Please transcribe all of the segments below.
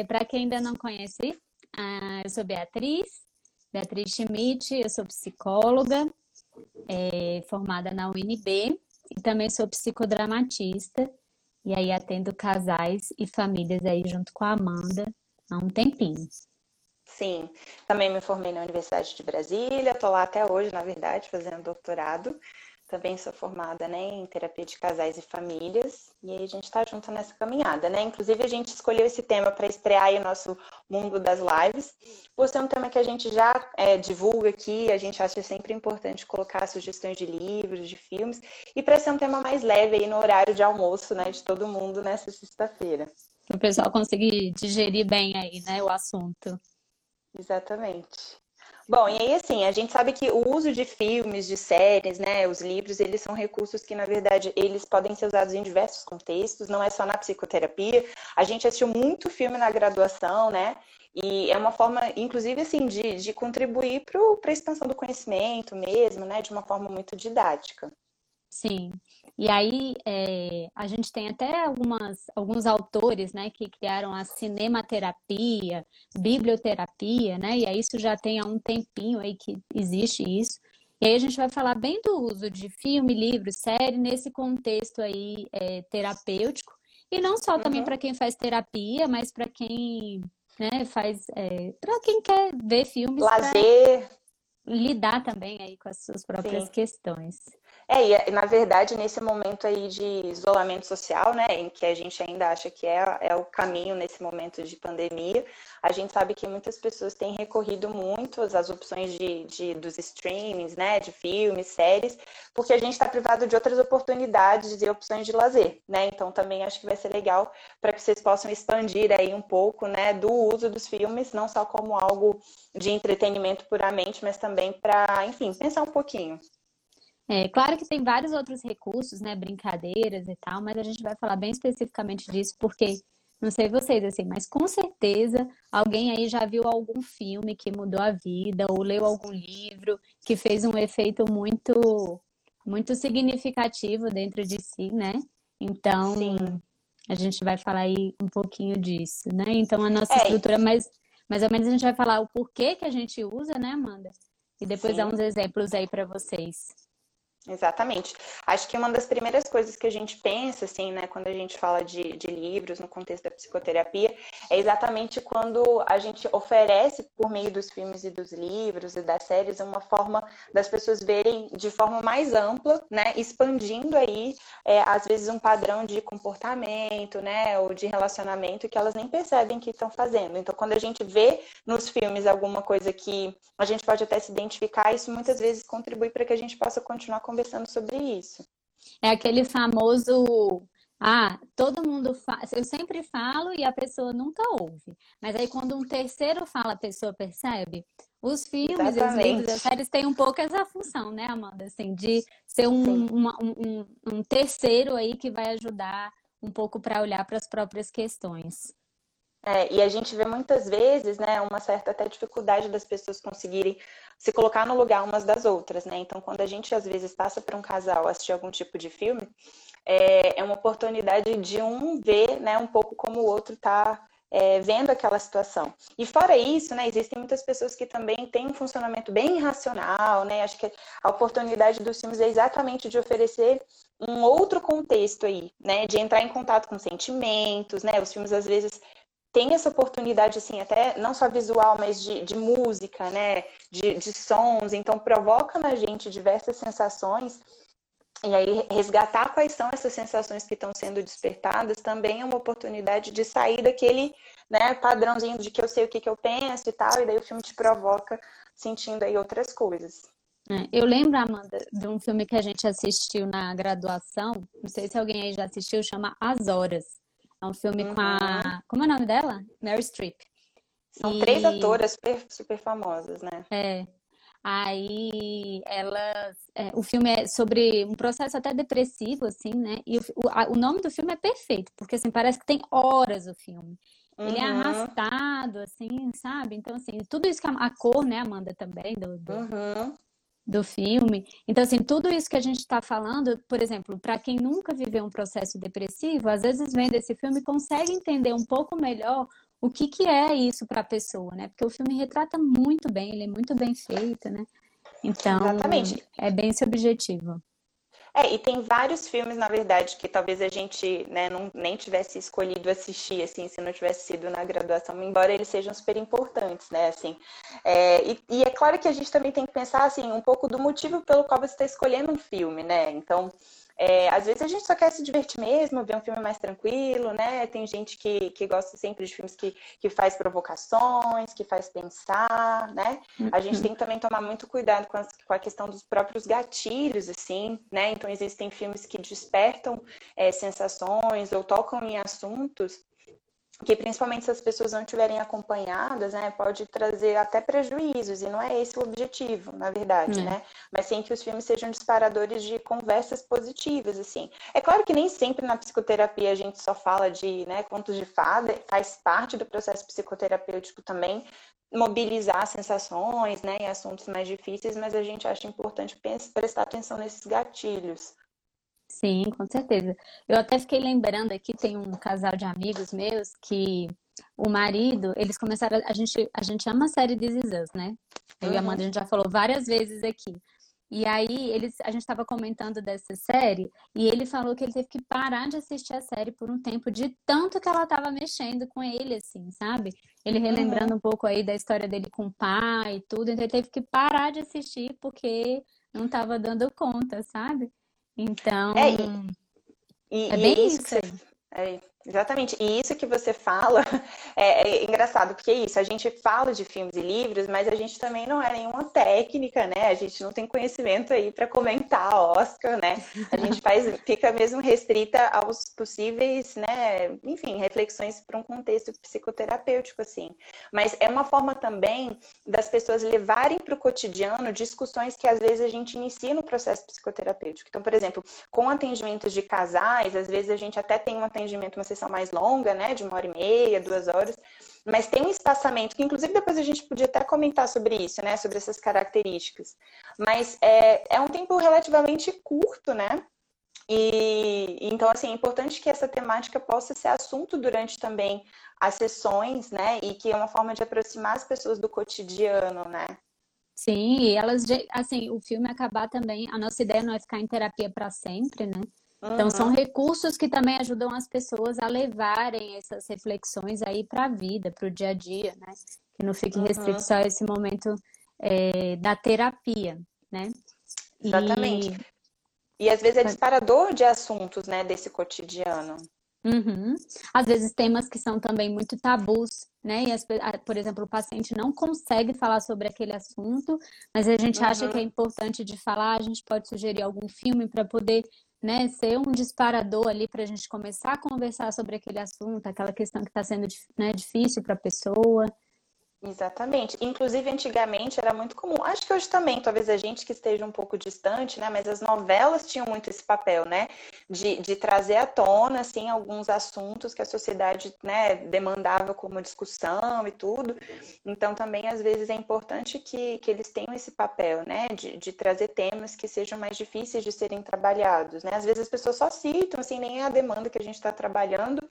é, para quem ainda não conhece, ah, eu sou Beatriz, Beatriz Schmidt, eu sou psicóloga, é, formada na UNB e também sou psicodramatista. E aí atendo casais e famílias aí junto com a Amanda há um tempinho. Sim, também me formei na Universidade de Brasília, estou lá até hoje, na verdade, fazendo doutorado. Também sou formada né, em terapia de casais e famílias, e aí a gente está junto nessa caminhada, né? Inclusive, a gente escolheu esse tema para estrear o nosso mundo das lives, por ser um tema que a gente já é, divulga aqui, a gente acha sempre importante colocar sugestões de livros, de filmes, e para ser um tema mais leve aí no horário de almoço, né, de todo mundo nessa sexta-feira. Para o pessoal conseguir digerir bem aí, né, o assunto. Exatamente. Bom, e aí assim, a gente sabe que o uso de filmes, de séries, né, os livros, eles são recursos que, na verdade, eles podem ser usados em diversos contextos, não é só na psicoterapia. A gente assistiu muito filme na graduação, né, e é uma forma, inclusive, assim, de, de contribuir para a expansão do conhecimento mesmo, né, de uma forma muito didática. Sim. E aí é, a gente tem até algumas, alguns autores né, que criaram a cinematerapia, biblioterapia, né? E aí isso já tem há um tempinho aí que existe isso. E aí a gente vai falar bem do uso de filme, livro, série nesse contexto aí é, terapêutico. E não só também uhum. para quem faz terapia, mas para quem né, faz. É, para quem quer ver filmes. Lazer. Lidar também aí com as suas próprias Sim. questões. É, e na verdade, nesse momento aí de isolamento social, né, em que a gente ainda acha que é, é o caminho nesse momento de pandemia, a gente sabe que muitas pessoas têm recorrido muito às opções de, de dos streamings, né, de filmes, séries, porque a gente está privado de outras oportunidades e opções de lazer, né? Então também acho que vai ser legal para que vocês possam expandir aí um pouco, né, do uso dos filmes, não só como algo de entretenimento puramente, mas também para, enfim, pensar um pouquinho. É, claro que tem vários outros recursos, né, brincadeiras e tal, mas a gente vai falar bem especificamente disso porque não sei vocês assim, mas com certeza alguém aí já viu algum filme que mudou a vida ou leu algum livro que fez um efeito muito muito significativo dentro de si, né? Então, Sim. a gente vai falar aí um pouquinho disso, né? Então, a nossa é. estrutura mais mais ou menos a gente vai falar o porquê que a gente usa, né, Amanda? E depois Sim. dar uns exemplos aí para vocês. Exatamente. Acho que uma das primeiras coisas que a gente pensa, assim, né, quando a gente fala de, de livros no contexto da psicoterapia, é exatamente quando a gente oferece, por meio dos filmes e dos livros e das séries, uma forma das pessoas verem de forma mais ampla, né, expandindo aí, é, às vezes, um padrão de comportamento, né, ou de relacionamento que elas nem percebem que estão fazendo. Então, quando a gente vê nos filmes alguma coisa que a gente pode até se identificar, isso muitas vezes contribui para que a gente possa continuar conversando sobre isso. É aquele famoso ah, todo mundo faz. Eu sempre falo e a pessoa nunca ouve. Mas aí, quando um terceiro fala, a pessoa percebe. Os filmes, os livros, as séries têm um pouco essa função, né, Amanda? Assim, de ser um, uma, um, um terceiro aí que vai ajudar um pouco para olhar para as próprias questões. É, e a gente vê muitas vezes, né, uma certa até dificuldade das pessoas conseguirem se colocar no lugar umas das outras, né? Então, quando a gente às vezes passa para um casal assistir algum tipo de filme, é, é uma oportunidade de um ver, né, um pouco como o outro está é, vendo aquela situação. E fora isso, né, existem muitas pessoas que também têm um funcionamento bem irracional, né? Acho que a oportunidade dos filmes é exatamente de oferecer um outro contexto aí, né? De entrar em contato com sentimentos, né? Os filmes às vezes tem essa oportunidade, assim, até não só visual, mas de, de música, né? De, de sons, então provoca na gente diversas sensações. E aí, resgatar quais são essas sensações que estão sendo despertadas também é uma oportunidade de sair daquele né, padrãozinho de que eu sei o que, que eu penso e tal, e daí o filme te provoca sentindo aí outras coisas. É, eu lembro, Amanda, de um filme que a gente assistiu na graduação, não sei se alguém aí já assistiu, chama As Horas. É um filme uhum. com a. Como é o nome dela? Mary Streep. São e... três atoras super, super famosas, né? É. Aí elas. É, o filme é sobre um processo até depressivo, assim, né? E o, o, a, o, nome do filme é perfeito, porque assim, parece que tem horas o filme. Uhum. Ele é uhum. arrastado, assim, sabe? Então, assim, tudo isso que a, a cor, né, Amanda, também, do, do, uhum do filme. Então, assim, tudo isso que a gente está falando, por exemplo, para quem nunca viveu um processo depressivo, às vezes vendo esse filme consegue entender um pouco melhor o que que é isso para a pessoa, né? Porque o filme retrata muito bem, ele é muito bem feito, né? Então, Exatamente. é bem esse objetivo. É, e tem vários filmes, na verdade, que talvez a gente né, não, nem tivesse escolhido assistir, assim, se não tivesse sido na graduação, embora eles sejam super importantes, né, assim. É, e, e, é claro que a gente também tem que pensar, assim, um pouco do motivo pelo qual você está escolhendo um filme, né, então... É, às vezes a gente só quer se divertir mesmo, ver um filme mais tranquilo, né? Tem gente que, que gosta sempre de filmes que, que faz provocações, que faz pensar, né? A gente uhum. tem que também tomar muito cuidado com, as, com a questão dos próprios gatilhos, assim, né? Então existem filmes que despertam é, sensações ou tocam em assuntos que principalmente se as pessoas não estiverem acompanhadas, né, pode trazer até prejuízos, e não é esse o objetivo, na verdade, é. né? Mas sim que os filmes sejam disparadores de conversas positivas, assim. É claro que nem sempre na psicoterapia a gente só fala de, né, contos de fada, faz parte do processo psicoterapêutico também mobilizar sensações, né, em assuntos mais difíceis, mas a gente acha importante prestar atenção nesses gatilhos. Sim, com certeza. Eu até fiquei lembrando aqui, tem um casal de amigos meus que o marido, eles começaram, a gente, a gente ama a série This Is Us, né? Eu uhum. e a Amanda, a gente já falou várias vezes aqui. E aí, eles, a gente estava comentando dessa série, e ele falou que ele teve que parar de assistir a série por um tempo, de tanto que ela estava mexendo com ele, assim, sabe? Ele relembrando uhum. um pouco aí da história dele com o pai e tudo, então ele teve que parar de assistir porque não estava dando conta, sabe? Então, é, e, é bem e é isso. isso. Que você, é, Exatamente. E isso que você fala é, é, engraçado, porque é isso, a gente fala de filmes e livros, mas a gente também não é nenhuma técnica, né? A gente não tem conhecimento aí para comentar Oscar, né? A gente faz, fica mesmo restrita aos possíveis, né? Enfim, reflexões para um contexto psicoterapêutico, assim. Mas é uma forma também das pessoas levarem para o cotidiano discussões que às vezes a gente inicia no processo psicoterapêutico. Então, por exemplo, com atendimentos de casais, às vezes a gente até tem um atendimento, uma sessão mais longa, né, de uma hora e meia, duas horas, mas tem um espaçamento, que inclusive depois a gente podia até comentar sobre isso, né, sobre essas características. Mas é, é um tempo relativamente curto, né? E então, assim, é importante que essa temática possa ser assunto durante também as sessões, né? E que é uma forma de aproximar as pessoas do cotidiano, né? Sim, e elas, assim, o filme acabar também, a nossa ideia não é ficar em terapia para sempre, né? Então, uhum. são recursos que também ajudam as pessoas a levarem essas reflexões aí para a vida, para o dia a dia, né? Que não fique restrito uhum. só a esse momento é, da terapia, né? Exatamente. E... e às vezes é disparador de assuntos, né, desse cotidiano. Uhum. Às vezes temas que são também muito tabus, né? E as, por exemplo, o paciente não consegue falar sobre aquele assunto, mas a gente uhum. acha que é importante de falar, a gente pode sugerir algum filme para poder né, ser um disparador ali para a gente começar a conversar sobre aquele assunto, aquela questão que está sendo né, difícil para a pessoa. Exatamente. Inclusive, antigamente era muito comum. Acho que hoje também, talvez a gente que esteja um pouco distante, né? Mas as novelas tinham muito esse papel, né? De, de trazer à tona, assim, alguns assuntos que a sociedade, né, demandava como discussão e tudo. Então, também, às vezes, é importante que, que eles tenham esse papel, né? De, de trazer temas que sejam mais difíceis de serem trabalhados, né? Às vezes as pessoas só citam, assim, nem é a demanda que a gente está trabalhando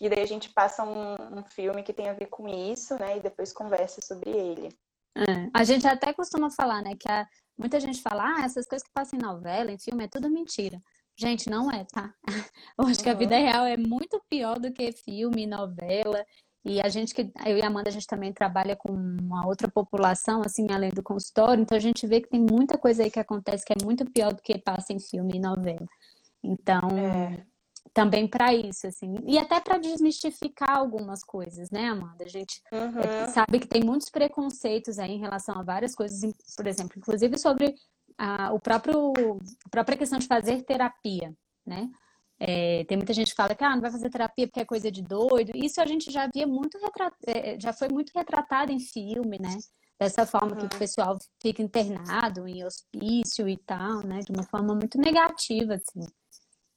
e daí a gente passa um, um, filme que tem a ver com isso, né? E depois conversa sobre ele. É. A gente até costuma falar, né? Que a, muita gente fala, ah, essas coisas que passam em novela, em filme, é tudo mentira. Gente, não é, tá? Eu acho uhum. que a vida uhum. real é muito pior do que filme, novela. E a gente que eu e a Amanda a gente também trabalha com uma outra população assim além do consultório, então a gente vê que tem muita coisa aí que acontece que é muito pior do que passa em filme e novela. Então, é também para isso, assim, e até para desmistificar algumas coisas, né, Amanda? A gente é, uhum. sabe que tem muitos preconceitos aí em relação a várias coisas, por exemplo, inclusive sobre a, o próprio, a própria questão de fazer terapia, né? É, tem muita gente que fala que ah, não vai fazer terapia porque é coisa de doido. Isso a gente já via muito retratado, é, já foi muito retratado em filme, né? Dessa forma uhum. que o pessoal fica internado em hospício e tal, né? De uma forma muito negativa, assim.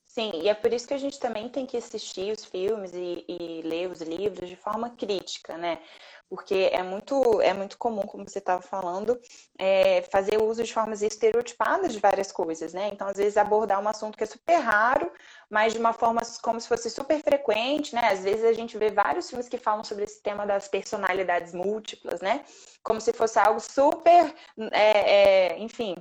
Sim, e é por isso que a gente também tem que assistir os filmes e, e ler os livros de forma crítica, né? porque é muito, é muito comum, como você estava falando, é, fazer uso de formas estereotipadas de várias coisas, né? Então, às vezes, abordar um assunto que é super raro, mas de uma forma como se fosse super frequente, né? Às vezes a gente vê vários filmes que falam sobre esse tema das personalidades múltiplas, né? Como se fosse algo super, é, é, enfim,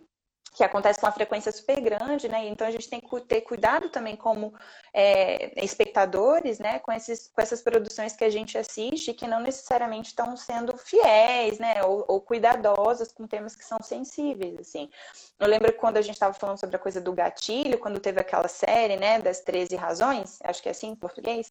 que acontece com uma frequência super grande, né? Então a gente tem que ter cuidado também como é, espectadores, né? Com, esses, com essas produções que a gente assiste que não necessariamente estão sendo fiéis, né? Ou, ou cuidadosas com temas que são sensíveis, assim. Eu lembro quando a gente estava falando sobre a coisa do gatilho, quando teve aquela série, né? Das 13 razões, acho que é assim em português.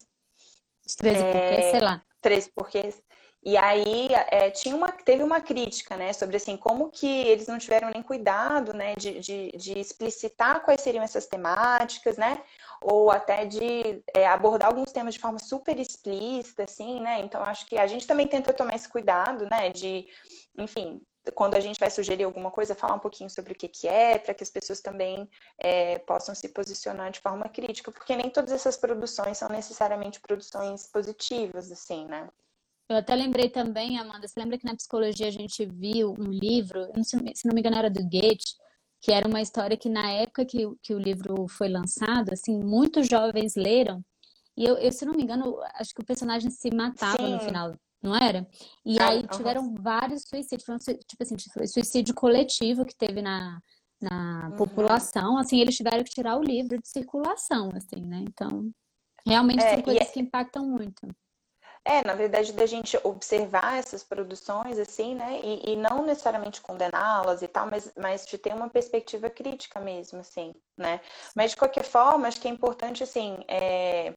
Os 13 é, porquês, sei lá. 13 porquês. E aí é, tinha uma, teve uma crítica, né, sobre assim, como que eles não tiveram nem cuidado, né, de, de, de explicitar quais seriam essas temáticas, né, ou até de é, abordar alguns temas de forma super explícita, assim, né, então acho que a gente também tenta tomar esse cuidado, né, de, enfim, quando a gente vai sugerir alguma coisa, falar um pouquinho sobre o que, que é, para que as pessoas também é, possam se posicionar de forma crítica, porque nem todas essas produções são necessariamente produções positivas, assim, né. Eu até lembrei também, Amanda, você lembra que na psicologia a gente viu um livro, não sei, se não me engano era do Goethe, que era uma história que na época que, que o livro foi lançado, assim, muitos jovens leram, e eu, eu se não me engano, acho que o personagem se matava Sim. no final, não era? E ah, aí tiveram uhum. vários suicídios, tipo assim, suicídio coletivo que teve na, na uhum. população, assim, eles tiveram que tirar o livro de circulação, assim, né? Então, realmente é, são coisas é... que impactam muito. É, na verdade, da gente observar essas produções, assim, né? E, e não necessariamente condená-las e tal, mas, mas de ter uma perspectiva crítica mesmo, assim, né? Mas, de qualquer forma, acho que é importante, assim, é...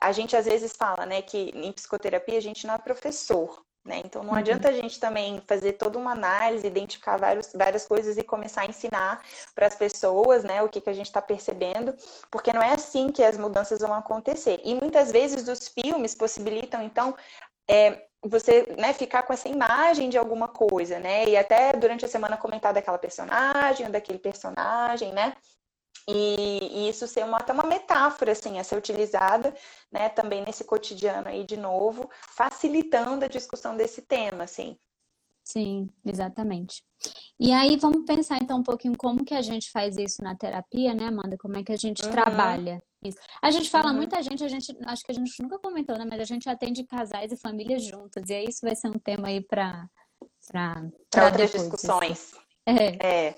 a gente às vezes fala, né, que em psicoterapia a gente não é professor, né? Então não uhum. adianta a gente também fazer toda uma análise, identificar vários, várias coisas e começar a ensinar para as pessoas né, o que, que a gente está percebendo, porque não é assim que as mudanças vão acontecer. E muitas vezes os filmes possibilitam, então, é, você né, ficar com essa imagem de alguma coisa, né? E até durante a semana comentar daquela personagem ou daquele personagem, né? E, e, isso ser uma, até uma metáfora, assim, a ser utilizada, né, também nesse cotidiano aí, de novo, facilitando a discussão desse tema, assim. Sim, exatamente. E aí, vamos pensar então um pouquinho como que a gente faz isso na terapia, né, Amanda? Como é que a gente uhum. trabalha isso? A gente fala, uhum. muita gente, a gente, acho que a gente nunca comentou, né, mas a gente atende casais e famílias juntas, e aí isso vai ser um tema aí para para outras depois, discussões. Assim. É. é.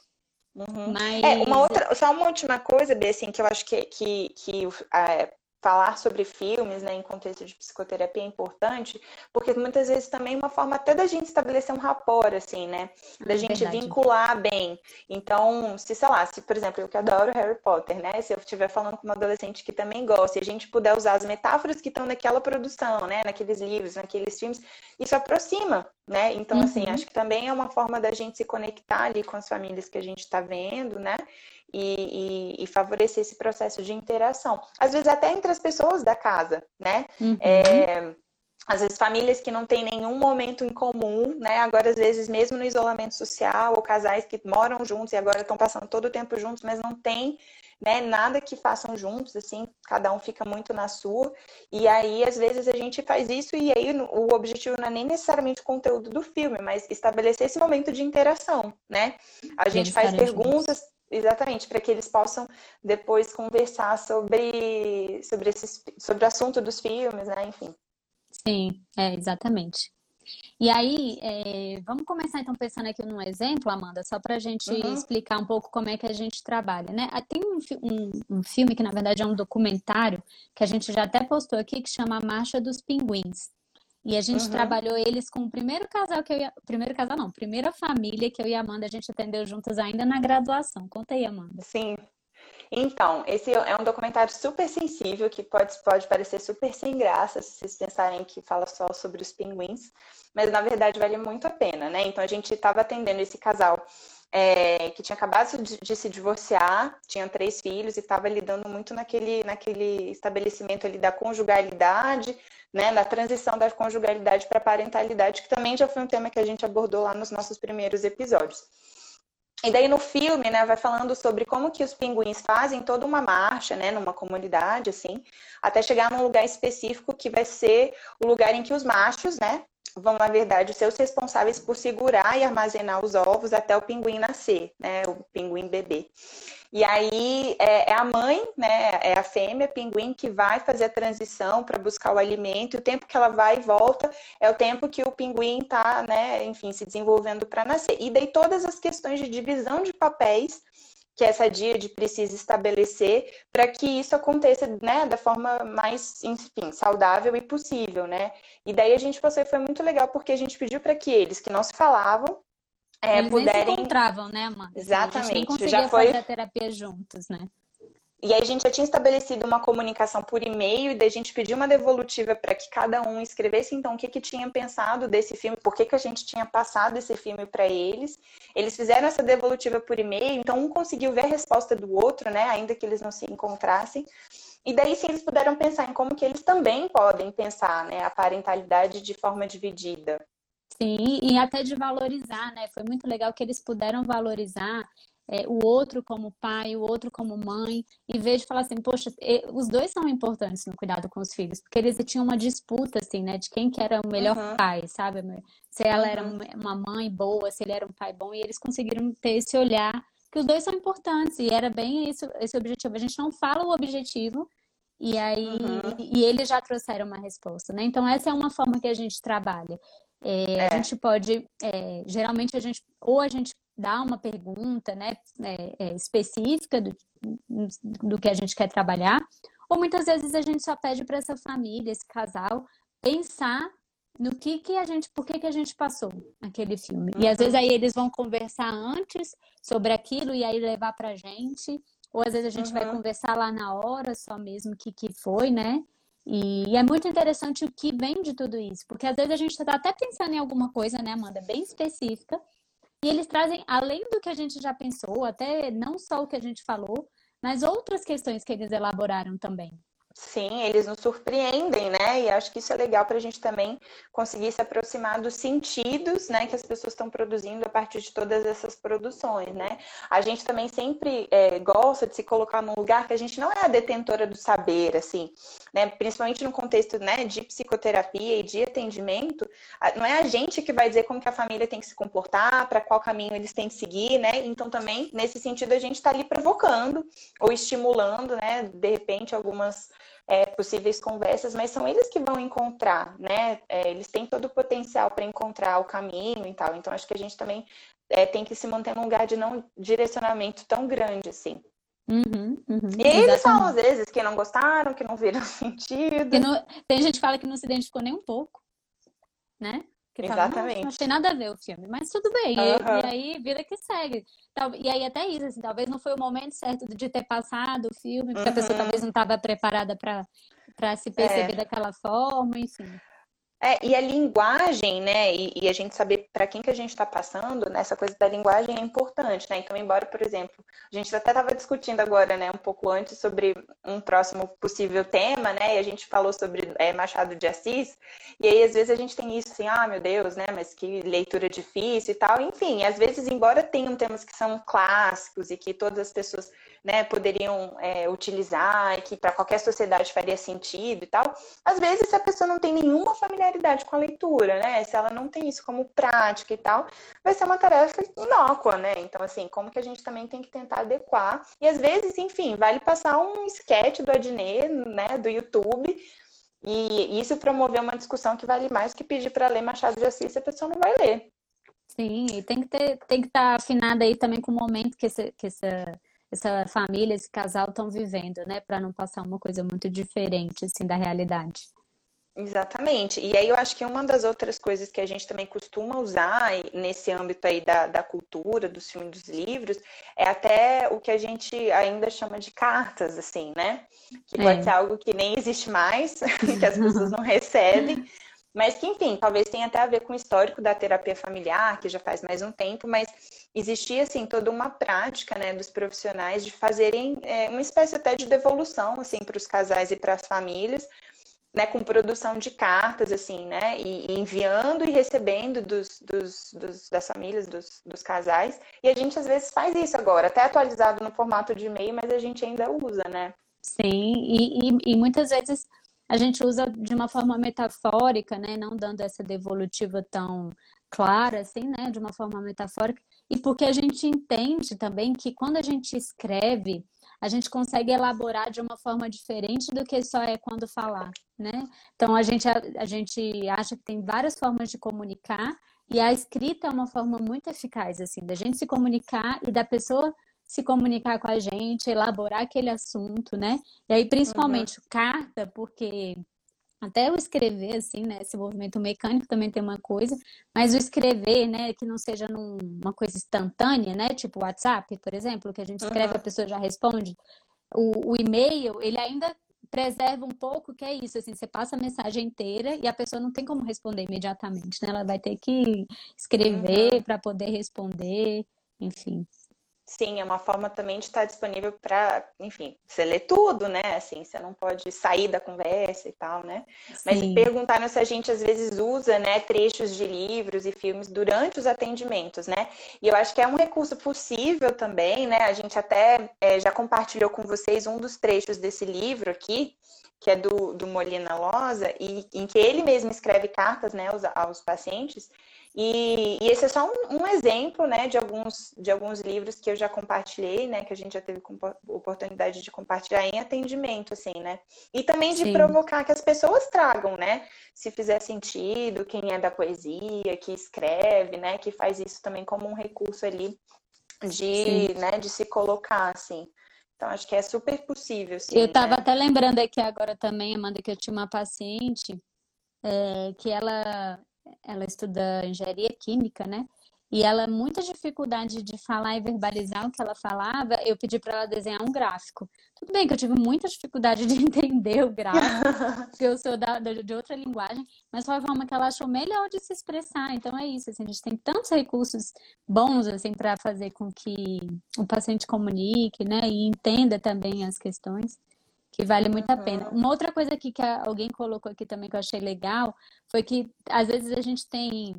Uhum. Mas... É, uma outra, só uma última coisa, Bê, assim, que eu acho que, que, que é, falar sobre filmes, né, em contexto de psicoterapia é importante, porque muitas vezes também é uma forma até da gente estabelecer um rapport, assim, né, da é gente verdade. vincular bem. Então, se, sei lá, se, por exemplo, eu que adoro Harry Potter, né, se eu estiver falando com uma adolescente que também gosta, e a gente puder usar as metáforas que estão naquela produção, né, naqueles livros, naqueles filmes, isso aproxima, né, então, assim, uhum. assim, acho que também é uma forma da gente se conectar ali com as famílias que a gente está vendo, né, e, e, e, favorecer esse processo de interação. Às vezes até entre as pessoas da casa, né? Uhum. É, às vezes famílias que não têm nenhum momento em comum, né? Agora, às vezes, mesmo no isolamento social, ou casais que moram juntos e agora estão passando todo o tempo juntos, mas não tem né, nada que façam juntos, assim, cada um fica muito na sua. E aí, às vezes, a gente faz isso, e aí o objetivo não é nem necessariamente o conteúdo do filme, mas estabelecer esse momento de interação, né? A gente faz perguntas. Exatamente, para que eles possam depois conversar sobre, sobre, esses, sobre o assunto dos filmes, né? Enfim. Sim, é, exatamente. E aí, é, vamos começar então pensando aqui num exemplo, Amanda, só para a gente uhum. explicar um pouco como é que a gente trabalha, né? Ah, tem um, um, um, filme que, na verdade, é um documentário que a gente já até postou aqui, que chama A Marcha dos Pinguins. E a gente uhum. trabalhou eles com o primeiro casal que eu ia. Primeiro casal não, primeira família que eu e a Amanda a gente atendeu juntas ainda na graduação. Conta aí, Amanda. Sim. Então, esse é um documentário super sensível que pode, pode parecer super sem graça se vocês pensarem que fala só sobre os pinguins, mas na verdade vale muito a pena, né? Então a gente estava atendendo esse casal é, que tinha acabado de, de, se divorciar, tinha três filhos e estava lidando muito naquele, naquele estabelecimento ali da conjugalidade, né, na transição da conjugalidade para a parentalidade, que também já foi um tema que a gente abordou lá nos nossos primeiros episódios. E daí no filme, né, vai falando sobre como que os pinguins fazem toda uma marcha, né, numa comunidade, assim, até chegar num lugar específico que vai ser o lugar em que os machos, né, vão, na verdade, ser os responsáveis por segurar e armazenar os ovos até o pinguim nascer, né, o pinguim bebê. E aí é, é, a mãe, né, é a fêmea pinguim que vai fazer a transição para buscar o alimento. E o tempo que ela vai e volta é o tempo que o pinguim está, né, enfim, se desenvolvendo para nascer. E daí todas as questões de divisão de papéis que essa DIAD precisa estabelecer para que isso aconteça né, da forma mais, enfim, saudável e possível, né? E daí a gente passou foi muito legal porque a gente pediu para que eles que não se falavam é, Eles puderem. Nem se encontravam, né, Amanda? Exatamente. A gente nem conseguia já foi... fazer a terapia juntos, né? E aí a gente já tinha estabelecido uma comunicação por e-mail e daí a gente pediu uma devolutiva para que cada um escrevesse então o que, que tinha pensado desse filme, por que, que a gente tinha passado esse filme para eles. Eles fizeram essa devolutiva por e-mail, então um conseguiu ver a resposta do outro, né, ainda que eles não se encontrassem. E daí sim eles puderam pensar em como que eles também podem pensar, né, a parentalidade de forma dividida. Sim, e até de valorizar, né? Foi muito legal que eles puderam valorizar é, o outro como pai, o outro como mãe, em vez de falar assim, poxa, os dois são importantes no cuidado com os filhos, porque eles tinham uma disputa, assim, né, de quem que era o melhor uhum. pai, sabe? Se ela era uma mãe boa, se ele era um pai bom, e eles conseguiram ter esse olhar que os dois são importantes, e era bem isso, esse objetivo. A gente não fala o objetivo, e aí, uhum. e eles já trouxeram uma resposta, né? Então, essa é uma forma que a gente trabalha. É, é. A gente pode, é, geralmente a gente, ou a gente dá uma pergunta, né, é, é, específica do, do que a gente quer trabalhar, ou muitas vezes a gente só pede para essa família, esse casal, pensar no que que a gente, por que que a gente passou aquele filme. E às vezes aí eles vão conversar antes sobre aquilo e aí levar pra gente, ou às vezes a gente uhum. vai conversar lá na hora só mesmo que que foi, né? E é muito interessante o que vem de tudo isso, porque às vezes a gente está até pensando em alguma coisa, né, Amanda, bem específica, e eles trazem, além do que a gente já pensou, até não só o que a gente falou, mas outras questões que eles elaboraram também. Sim, eles nos surpreendem, né? E acho que isso é legal para a gente também conseguir se aproximar dos sentidos, né, que as pessoas estão produzindo a partir de todas essas produções, né? A gente também sempre é, gosta de se colocar num lugar que a gente não é a detentora do saber, assim, né? Principalmente no contexto, né, de psicoterapia e de atendimento, não é a gente que vai dizer como que a família tem que se comportar, para qual caminho eles têm que seguir, né? Então também nesse sentido a gente está ali provocando ou estimulando, né? De repente algumas é, possíveis conversas, mas são eles que vão encontrar, né? É, eles têm todo o potencial para encontrar o caminho e tal. Então, acho que a gente também é, tem que se manter num lugar de não direcionamento tão grande assim. Uhum, uhum, e eles falam às vezes que não gostaram, que não viram sentido. Não... tem gente que fala que não se identificou nem um pouco, né? Que Exatamente. Fala, não tem nada a ver o filme, mas tudo bem. Uhum. E, e, aí, vida que segue. E aí, até isso, assim, talvez não foi o momento certo de ter passado o filme, porque uhum. a pessoa talvez não estava preparada para se perceber é. daquela forma, enfim. É, e a linguagem, né, e, e a gente saber para quem que a gente está passando, né, coisa da linguagem é importante, né? Então, embora, por exemplo, a gente até estava discutindo agora, né, um pouco antes sobre um próximo possível tema, né, e a gente falou sobre é, Machado de Assis, e aí às vezes a gente tem isso assim, ah, meu Deus, né, mas que leitura difícil e tal, enfim, às vezes, embora tenham temas que são clássicos e que todas as pessoas, né, poderiam é, utilizar e que para qualquer sociedade faria sentido e tal, às vezes se a pessoa não tem nenhuma familiaridade com a leitura, né? Se ela não tem isso como prática e tal, vai ser uma tarefa inócua, né? Então, assim, como que a gente também tem que tentar adequar. E às vezes, enfim, vale passar um sketch do Adnet, né, do YouTube, e isso promover uma discussão que vale mais que pedir para ler Machado de Assis a pessoa não vai ler. Sim, e tem que ter, tem que estar tá afinada aí também com o momento que, esse, que essa, essa família, esse casal estão vivendo, né? Para não passar uma coisa muito diferente assim da realidade. Exatamente. E aí eu acho que uma das outras coisas que a gente também costuma usar nesse âmbito aí da, da cultura, dos filmes, dos livros, é até o que a gente ainda chama de cartas, assim, né? Que pode é. ser algo que nem existe mais, que as pessoas não recebem, mas que, enfim, talvez tenha até a ver com o histórico da terapia familiar, que já faz mais um tempo, mas existia, assim, toda uma prática, né, dos profissionais de fazerem é, uma espécie até de devolução, assim, para os casais e para as famílias, né, com produção de cartas, assim, né, e, e enviando e recebendo dos, dos, dos, das famílias, dos, dos casais, e a gente às vezes faz isso agora, até atualizado no formato de e-mail, mas a gente ainda usa, né? Sim, e, e, e muitas vezes a gente usa de uma forma metafórica, né, não dando essa devolutiva tão clara, assim, né, de uma forma metafórica, e porque a gente entende também que quando a gente escreve, a gente consegue elaborar de uma forma diferente do que só é quando falar, né? Então a gente, a, a gente acha que tem várias formas de comunicar e a escrita é uma forma muito eficaz, assim, da gente se comunicar e da pessoa se comunicar com a gente, elaborar aquele assunto, né? E aí, principalmente, uhum. carta, porque até o escrever, assim, né? Esse movimento mecânico também tem uma coisa, mas o escrever, né? Que não seja numa coisa instantânea, né? Tipo WhatsApp, por exemplo, que a gente escreve, uhum. a pessoa já responde. O, o e-mail, ele ainda preserva um pouco que é isso, assim, você passa a mensagem inteira e a pessoa não tem como responder imediatamente, né? Ela vai ter que escrever uhum. para poder responder, enfim. Sim, é uma forma também de estar disponível para, enfim, você lê tudo, né? Assim, você não pode sair da conversa e tal, né? Sim. Mas perguntaram se a gente às vezes usa, né, trechos de livros e filmes durante os atendimentos, né? E eu acho que é um recurso possível também, né? A gente até é, já compartilhou com vocês um dos trechos desse livro aqui, que é do, do Molina Loza, e em que ele mesmo escreve cartas, né, aos, aos pacientes. E, e, esse é só um, um, exemplo, né, de alguns, de alguns livros que eu já compartilhei, né, que a gente já teve oportunidade de compartilhar em atendimento, assim, né. E também de Sim. provocar que as pessoas tragam, né, se fizer sentido, quem é da poesia, que escreve, né, que faz isso também como um recurso ali de, né, de se colocar, assim. Então, acho que é super possível, sim. Eu estava né? até lembrando aqui agora também, Amanda, que eu tinha uma paciente é, que ela ela estuda engenharia química, né? E ela, muita dificuldade de falar e verbalizar o que ela falava, eu pedi para ela desenhar um gráfico. Tudo bem que eu tive muita dificuldade de entender o gráfico, porque eu sou da, de outra linguagem, mas foi a forma que ela achou melhor de se expressar. Então é isso, assim, a gente tem tantos recursos bons assim para fazer com que o paciente comunique, né, e entenda também as questões que vale muito a pena. Uma outra coisa aqui que alguém colocou aqui também que eu achei legal foi que às vezes a gente tem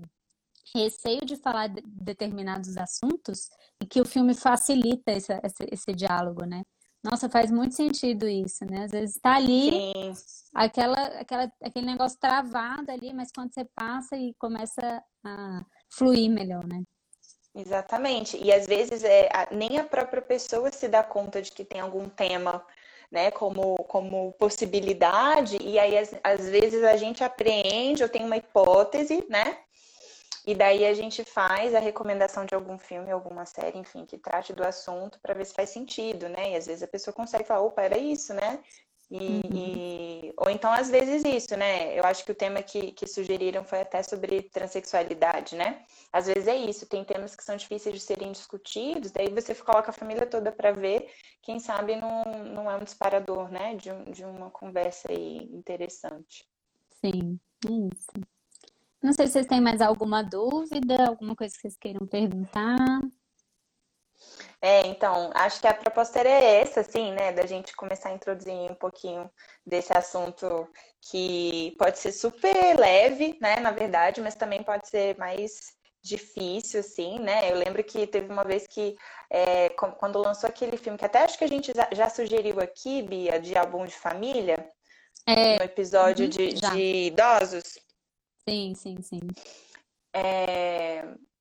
receio de falar de determinados assuntos e que o filme facilita esse, esse, esse diálogo, né? Nossa, faz muito sentido isso, né? Às vezes está ali aquela, aquela, aquele negócio travado ali, mas quando você passa e começa a fluir melhor, né? Exatamente. E às vezes é, nem a própria pessoa se dá conta de que tem algum tema né, como, como possibilidade, e aí às, às vezes a gente apreende, eu tenho uma hipótese, né? E daí a gente faz a recomendação de algum filme, alguma série, enfim, que trate do assunto para ver se faz sentido, né? E às vezes a pessoa consegue falar, opa, era isso, né? E, uhum. e, ou então, às vezes, isso, né? Eu acho que o tema que, que sugeriram foi até sobre transexualidade, né? Às vezes é isso, tem temas que são difíceis de serem discutidos, daí você coloca a família toda para ver, quem sabe não, não é um disparador, né? De, um, de uma conversa aí interessante. Sim, é isso. Não sei se vocês têm mais alguma dúvida, alguma coisa que vocês queiram perguntar. É, então, acho que a proposta era essa, assim, né, da gente começar a introduzir um pouquinho desse assunto que pode ser super leve, né, na verdade, mas também pode ser mais difícil, assim, né? Eu lembro que teve uma vez que, é, quando lançou aquele filme, que até acho que a gente já sugeriu aqui, Bia, de álbum de família, é, no episódio uhum, de, de, idosos. Sim, sim, sim. É,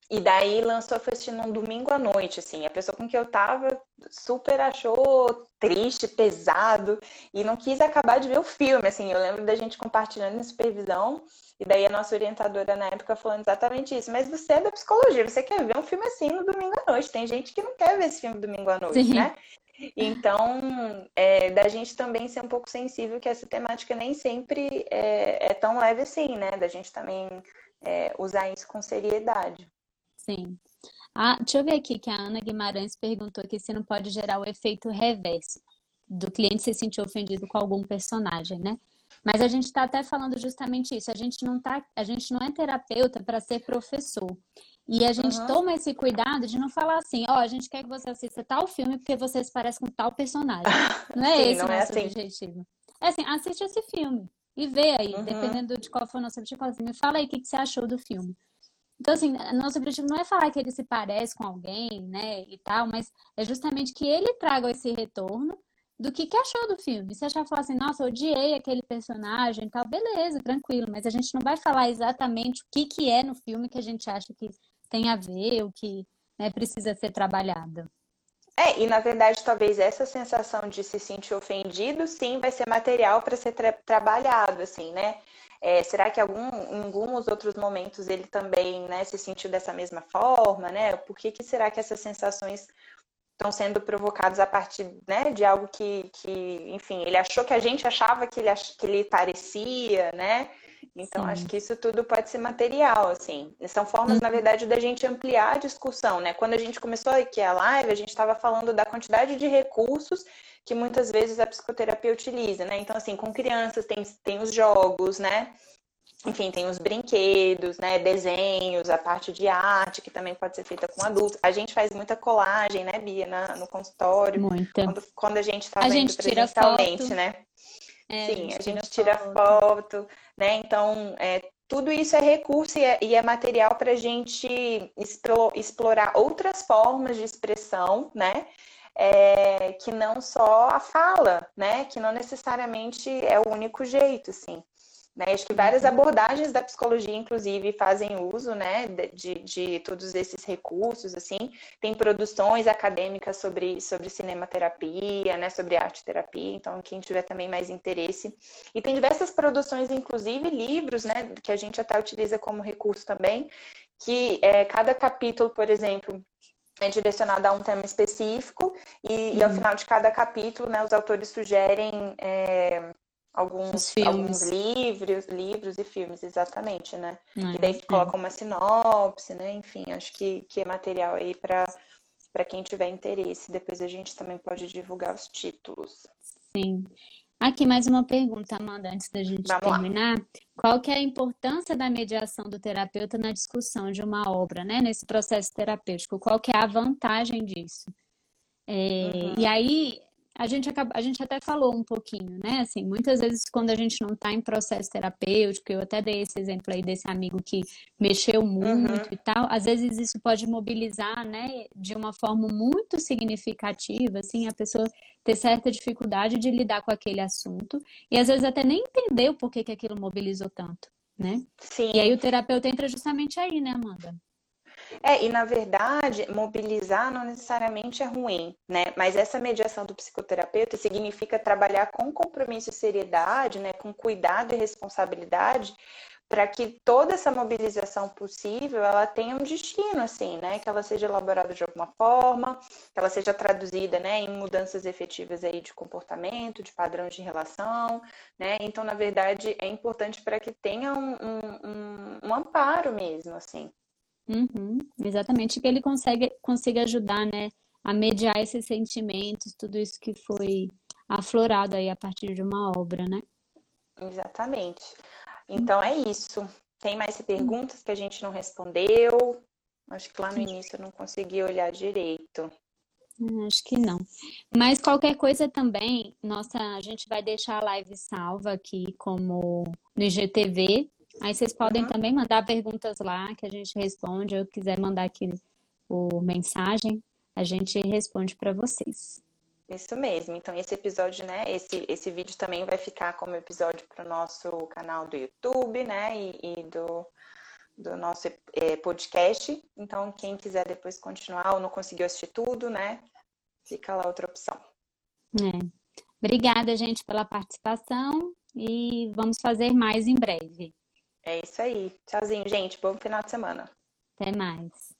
e daí lançou, assistir num domingo à noite, assim. A pessoa com que eu tava super achou triste, pesado, e não quis acabar de ver o filme, assim. Eu lembro da gente compartilhando em supervisão, e daí a nossa orientadora na época falando exatamente isso. Mas você é da psicologia, você quer ver um filme assim no domingo à noite. Tem gente que não quer ver esse filme domingo à noite, Sim. né? Então, é, da gente também ser um pouco sensível que essa temática nem sempre é, é tão leve assim, né? Da gente também é, usar isso com seriedade. Sim. Ah, deixa eu ver aqui que a Ana Guimarães perguntou aqui se não pode gerar o efeito reverso do cliente se sentir ofendido com algum personagem, né? Mas a gente está até falando justamente isso. A gente não tá, a gente não é terapeuta para ser professor. E a gente uhum. toma esse cuidado de não falar assim, ó, oh, a gente quer que você assista tal filme porque você se parece com tal personagem. Não é Sim, esse o é nosso é assim. objetivo. É assim, assiste esse filme. e ver aí, uhum. dependendo de qual for o nosso objetivo, assim, me fala aí o que, que você achou do filme. Então, assim, nosso objetivo não é falar que ele se parece com alguém, né, e tal, mas é justamente que ele traga esse retorno do que, que achou do filme. Se achar falar assim, nossa, odiei aquele personagem tal, beleza, tranquilo, mas a gente não vai falar exatamente o que, que é no filme que a gente acha que tem a ver, o que né, precisa ser trabalhado. É, e na verdade, talvez essa sensação de se sentir ofendido, sim, vai ser material para ser tra trabalhado, assim, né? É, será que algum, em alguns outros momentos ele também né, se sentiu dessa mesma forma, né? Por que, que será que essas sensações estão sendo provocadas a partir né, de algo que, que, enfim, ele achou que a gente achava que ele, ach... que ele parecia, né? Então, Sim. acho que isso tudo pode ser material, assim. São formas, na uhum. verdade, da gente ampliar a discussão, né? Quando a gente começou aqui a live, a gente estava falando da quantidade de recursos que muitas vezes a psicoterapia utiliza, né? Então, assim, com crianças tem, tem os jogos, né? Enfim, tem os brinquedos, né? Desenhos, a parte de arte, que também pode ser feita com adultos. A gente faz muita colagem, né, Bia, na, no consultório. Muita. Quando, quando a gente está vendo presencialmente, né? É, Sim, a gente, a gente tira, foto. foto, né? Então, é, tudo isso é recurso e é, e é material para a gente explorar outras formas de expressão, né? É, que não só a fala, né? Que não necessariamente é o único jeito, assim. Né? Acho que várias abordagens da psicologia, inclusive, fazem uso né, de, de todos esses recursos. assim. Tem produções acadêmicas sobre, sobre cinematerapia, né, sobre arte terapia, então quem tiver também mais interesse. E tem diversas produções, inclusive livros, né, que a gente até utiliza como recurso também, que é, cada capítulo, por exemplo, é direcionado a um tema específico e, uhum. e, ao uhum. final de cada capítulo, né, os autores sugerem é, alguns, alguns livros, livros e filmes, exatamente, né? e daí é. coloca uma sinopse, né? Enfim, acho que, que é material aí para para quem tiver interesse. Depois a gente também pode divulgar os títulos. Sim. Aqui mais uma pergunta, Amanda, antes da gente Vamos terminar. Lá. Qual que é a importância da mediação do terapeuta na discussão de uma obra, né? Nesse processo terapêutico? Qual que é a vantagem disso? É, uhum. E aí, a gente, acaba, a gente até falou um pouquinho, né? Assim, muitas vezes quando a gente não está em processo terapêutico, eu até dei esse exemplo aí desse amigo que mexeu muito uhum. e tal, às vezes isso pode mobilizar, né, de uma forma muito significativa, assim, a pessoa ter certa dificuldade de lidar com aquele assunto e às vezes até nem entender o porquê que aquilo mobilizou tanto, né? Sim. E aí o terapeuta entra justamente aí, né, Amanda? É, e na verdade, mobilizar não necessariamente é ruim, né? Mas essa mediação do psicoterapeuta significa trabalhar com compromisso e seriedade, né? Com cuidado e responsabilidade, para que toda essa mobilização possível ela tenha um destino, assim, né? Que ela seja elaborada de alguma forma, que ela seja traduzida, né, em mudanças efetivas aí de comportamento, de padrões de relação, né? Então, na verdade, é importante para que tenha um, um, um, um amparo mesmo, assim. Uhum, exatamente, que ele consegue, consiga ajudar, né, a mediar esses sentimentos, tudo isso que foi aflorado aí a partir de uma obra, né? Exatamente. Então é isso. Tem mais perguntas que a gente não respondeu? Acho que lá no início eu não consegui olhar direito. Hum, acho que não. Mas qualquer coisa também, nossa, a gente vai deixar a live salva aqui como no IGTV, Aí vocês podem uhum. também mandar perguntas lá que a gente responde, ou quiser mandar aqui o mensagem, a gente responde para vocês. Isso mesmo. Então esse episódio, né, esse, esse vídeo também vai ficar como episódio para o nosso canal do YouTube, né, e, e do, do nosso é, podcast. Então quem quiser depois continuar ou não conseguiu assistir tudo, né, fica lá outra opção. É. Obrigada, gente, pela participação e vamos fazer mais em breve. É isso aí. Tchauzinho, gente. Bom final de semana. Até mais.